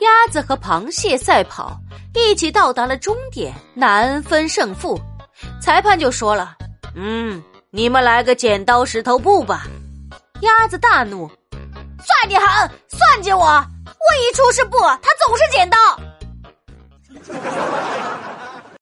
鸭子和螃蟹赛跑，一起到达了终点，难分胜负。裁判就说了，嗯，你们来个剪刀石头布吧。鸭子大怒，算你狠，算计我。我一出是布，他总是剪刀。